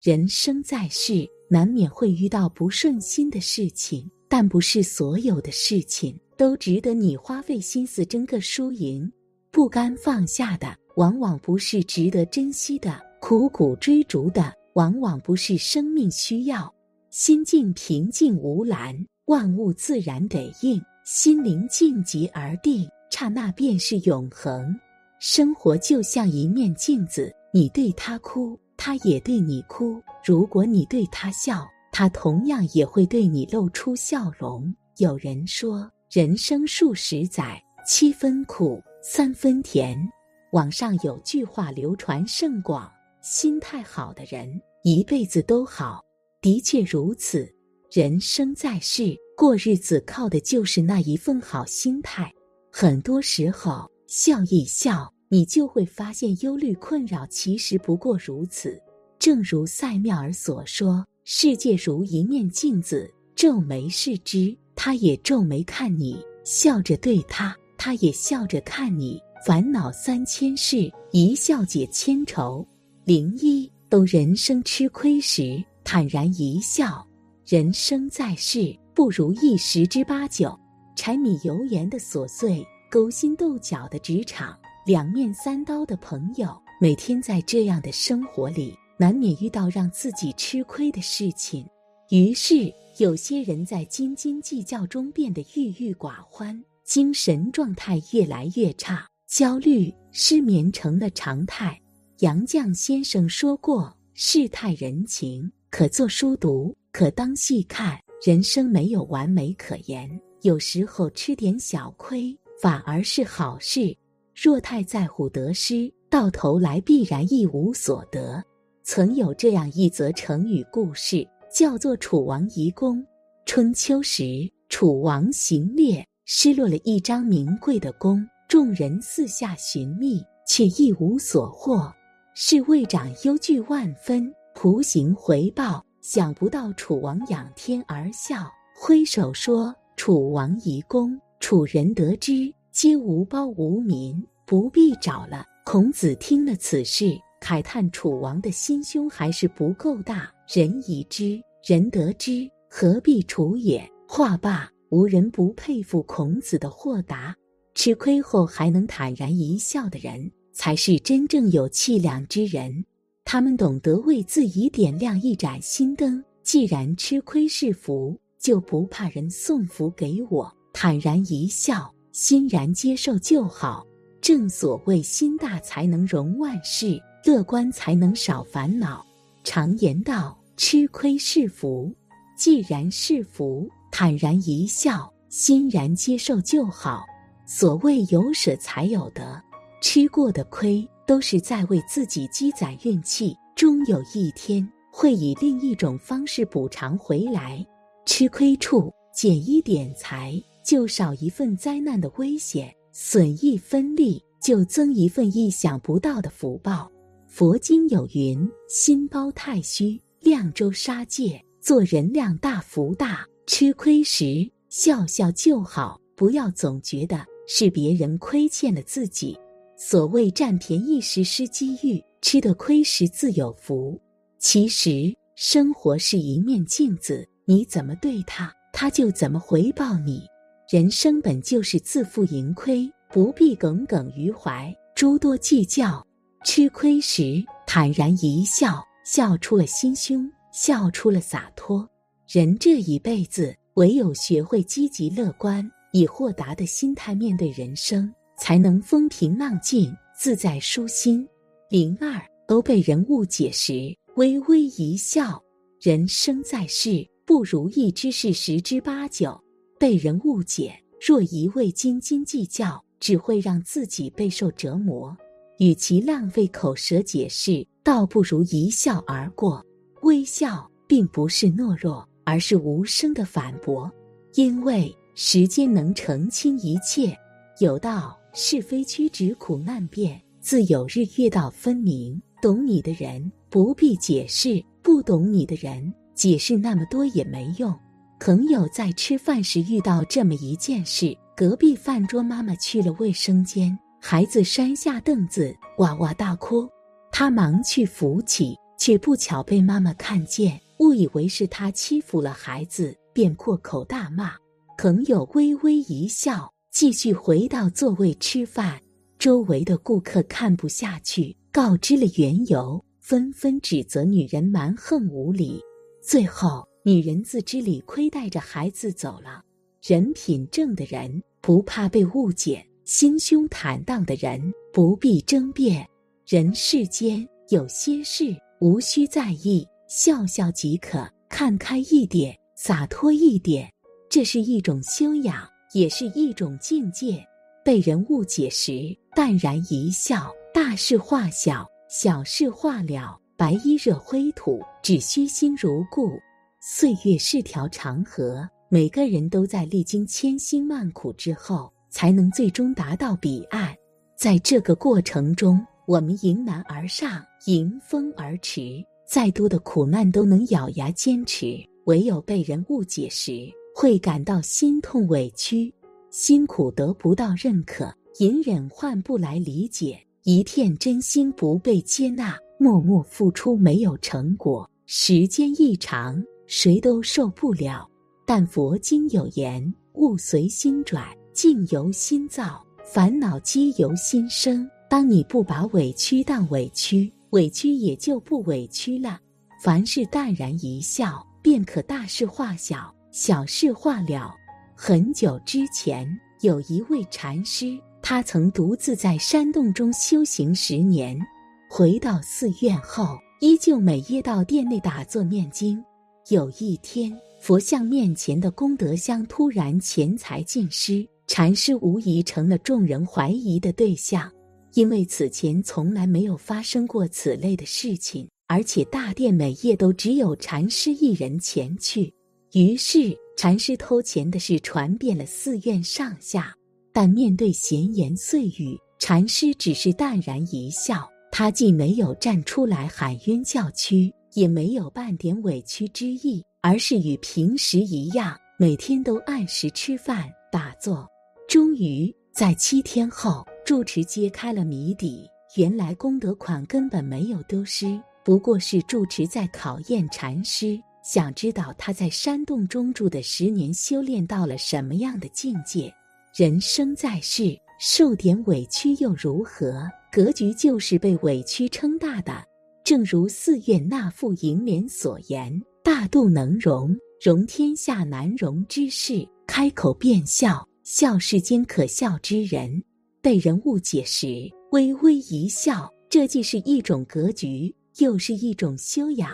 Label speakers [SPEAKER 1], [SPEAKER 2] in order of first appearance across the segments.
[SPEAKER 1] 人生在世，难免会遇到不顺心的事情，但不是所有的事情都值得你花费心思争个输赢。不甘放下的，往往不是值得珍惜的；苦苦追逐的，往往不是生命需要。心境平静无澜，万物自然得应；心灵静极而定，刹那便是永恒。生活就像一面镜子，你对它哭。他也对你哭，如果你对他笑，他同样也会对你露出笑容。有人说，人生数十载，七分苦，三分甜。网上有句话流传甚广：心态好的人，一辈子都好。的确如此，人生在世，过日子靠的就是那一份好心态。很多时候，笑一笑。你就会发现，忧虑困扰其实不过如此。正如塞缪尔所说：“世界如一面镜子，皱眉视之，他也皱眉看你；笑着对他，他也笑着看你。烦恼三千事，一笑解千愁。零一，都人生吃亏时，坦然一笑。人生在世，不如意十之八九。柴米油盐的琐碎，勾心斗角的职场。”两面三刀的朋友，每天在这样的生活里，难免遇到让自己吃亏的事情。于是，有些人在斤斤计较中变得郁郁寡欢，精神状态越来越差，焦虑、失眠成了常态。杨绛先生说过：“世态人情，可做书读，可当戏看。人生没有完美可言，有时候吃点小亏，反而是好事。”若太在乎得失，到头来必然一无所得。曾有这样一则成语故事，叫做“楚王遗弓”。春秋时，楚王行猎，失落了一张名贵的弓，众人四下寻觅，却一无所获。侍卫长忧惧万分，仆行回报，想不到楚王仰天而笑，挥手说：“楚王遗弓，楚人得之。”皆无包无民，不必找了。孔子听了此事，慨叹楚王的心胸还是不够大。人已知，人得之，何必楚也？话罢，无人不佩服孔子的豁达。吃亏后还能坦然一笑的人，才是真正有气量之人。他们懂得为自己点亮一盏心灯。既然吃亏是福，就不怕人送福给我，坦然一笑。欣然接受就好。正所谓，心大才能容万事，乐观才能少烦恼。常言道：“吃亏是福。”既然是福，坦然一笑，欣然接受就好。所谓有舍才有得，吃过的亏都是在为自己积攒运气，终有一天会以另一种方式补偿回来。吃亏处减一点财。就少一份灾难的危险，损一分力，就增一份意想不到的福报。佛经有云：“心包太虚，量周杀戒。”做人量大福大，吃亏时笑笑就好，不要总觉得是别人亏欠了自己。所谓占便宜时失机遇，吃的亏时自有福。其实生活是一面镜子，你怎么对他，他就怎么回报你。人生本就是自负盈亏，不必耿耿于怀，诸多计较。吃亏时坦然一笑，笑出了心胸，笑出了洒脱。人这一辈子，唯有学会积极乐观，以豁达的心态面对人生，才能风平浪静，自在舒心。零二都被人误解时，微微一笑。人生在世，不如意之事十之八九。被人误解，若一味斤斤计较，只会让自己备受折磨。与其浪费口舌解释，倒不如一笑而过。微笑并不是懦弱，而是无声的反驳。因为时间能澄清一切。有道是非曲直，苦难变，自有日月道分明。懂你的人不必解释，不懂你的人解释那么多也没用。朋友在吃饭时遇到这么一件事：隔壁饭桌妈妈去了卫生间，孩子摔下凳子，哇哇大哭。他忙去扶起，却不巧被妈妈看见，误以为是他欺负了孩子，便破口大骂。朋友微微一笑，继续回到座位吃饭。周围的顾客看不下去，告知了缘由，纷纷指责女人蛮横无理。最后，女人自知理亏，带着孩子走了。人品正的人不怕被误解，心胸坦荡的人不必争辩。人世间有些事无需在意，笑笑即可，看开一点，洒脱一点，这是一种修养，也是一种境界。被人误解时，淡然一笑，大事化小，小事化了。白衣惹灰土，只需心如故。岁月是条长河，每个人都在历经千辛万苦之后，才能最终达到彼岸。在这个过程中，我们迎难而上，迎风而驰，再多的苦难都能咬牙坚持。唯有被人误解时，会感到心痛委屈，辛苦得不到认可，隐忍换不来理解，一片真心不被接纳。默默付出没有成果，时间一长，谁都受不了。但佛经有言：“物随心转，境由心造，烦恼皆由心生。”当你不把委屈当委屈，委屈也就不委屈了。凡事淡然一笑，便可大事化小，小事化了。很久之前，有一位禅师，他曾独自在山洞中修行十年。回到寺院后，依旧每夜到殿内打坐念经。有一天，佛像面前的功德箱突然钱财尽失，禅师无疑成了众人怀疑的对象，因为此前从来没有发生过此类的事情，而且大殿每夜都只有禅师一人前去。于是，禅师偷钱的事传遍了寺院上下。但面对闲言碎语，禅师只是淡然一笑。他既没有站出来喊冤叫屈，也没有半点委屈之意，而是与平时一样，每天都按时吃饭、打坐。终于在七天后，住持揭开了谜底：原来功德款根本没有丢失，不过是住持在考验禅师，想知道他在山洞中住的十年修炼到了什么样的境界。人生在世，受点委屈又如何？格局就是被委屈撑大的，正如寺院那副楹联所言：“大度能容，容天下难容之事；开口便笑，笑世间可笑之人。”被人误解时，微微一笑，这既是一种格局，又是一种修养。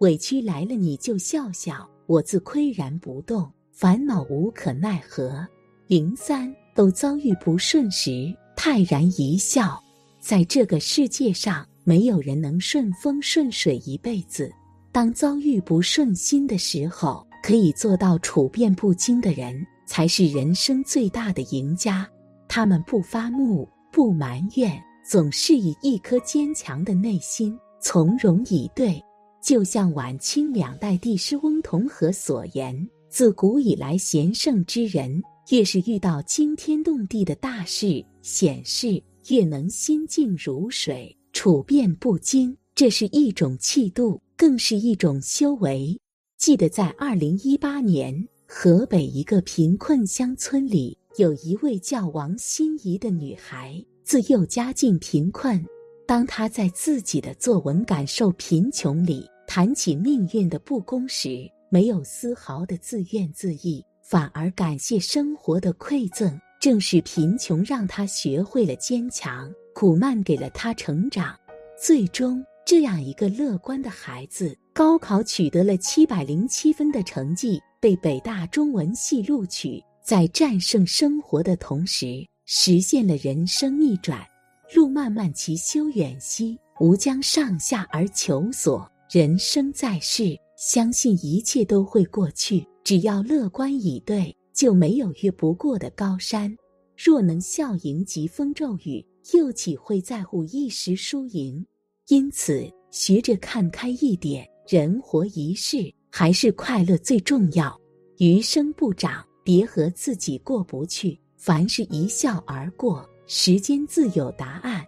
[SPEAKER 1] 委屈来了，你就笑笑，我自岿然不动，烦恼无可奈何。零三都遭遇不顺时，泰然一笑。在这个世界上，没有人能顺风顺水一辈子。当遭遇不顺心的时候，可以做到处变不惊的人，才是人生最大的赢家。他们不发怒，不埋怨，总是以一颗坚强的内心从容以对。就像晚清两代帝师翁同龢所言：“自古以来，贤圣之人，越是遇到惊天动地的大事显示。”越能心静如水，处变不惊，这是一种气度，更是一种修为。记得在二零一八年，河北一个贫困乡村里，有一位叫王心怡的女孩，自幼家境贫困。当她在自己的作文《感受贫穷》里谈起命运的不公时，没有丝毫的自怨自艾，反而感谢生活的馈赠。正是贫穷让她学会了坚强，苦难给了他成长。最终，这样一个乐观的孩子，高考取得了七百零七分的成绩，被北大中文系录取。在战胜生活的同时，实现了人生逆转。路漫漫其修远兮，吾将上下而求索。人生在世，相信一切都会过去，只要乐观以对。就没有越不过的高山。若能笑迎疾风骤雨，又岂会在乎一时输赢？因此，学着看开一点，人活一世，还是快乐最重要。余生不长，别和自己过不去。凡事一笑而过，时间自有答案。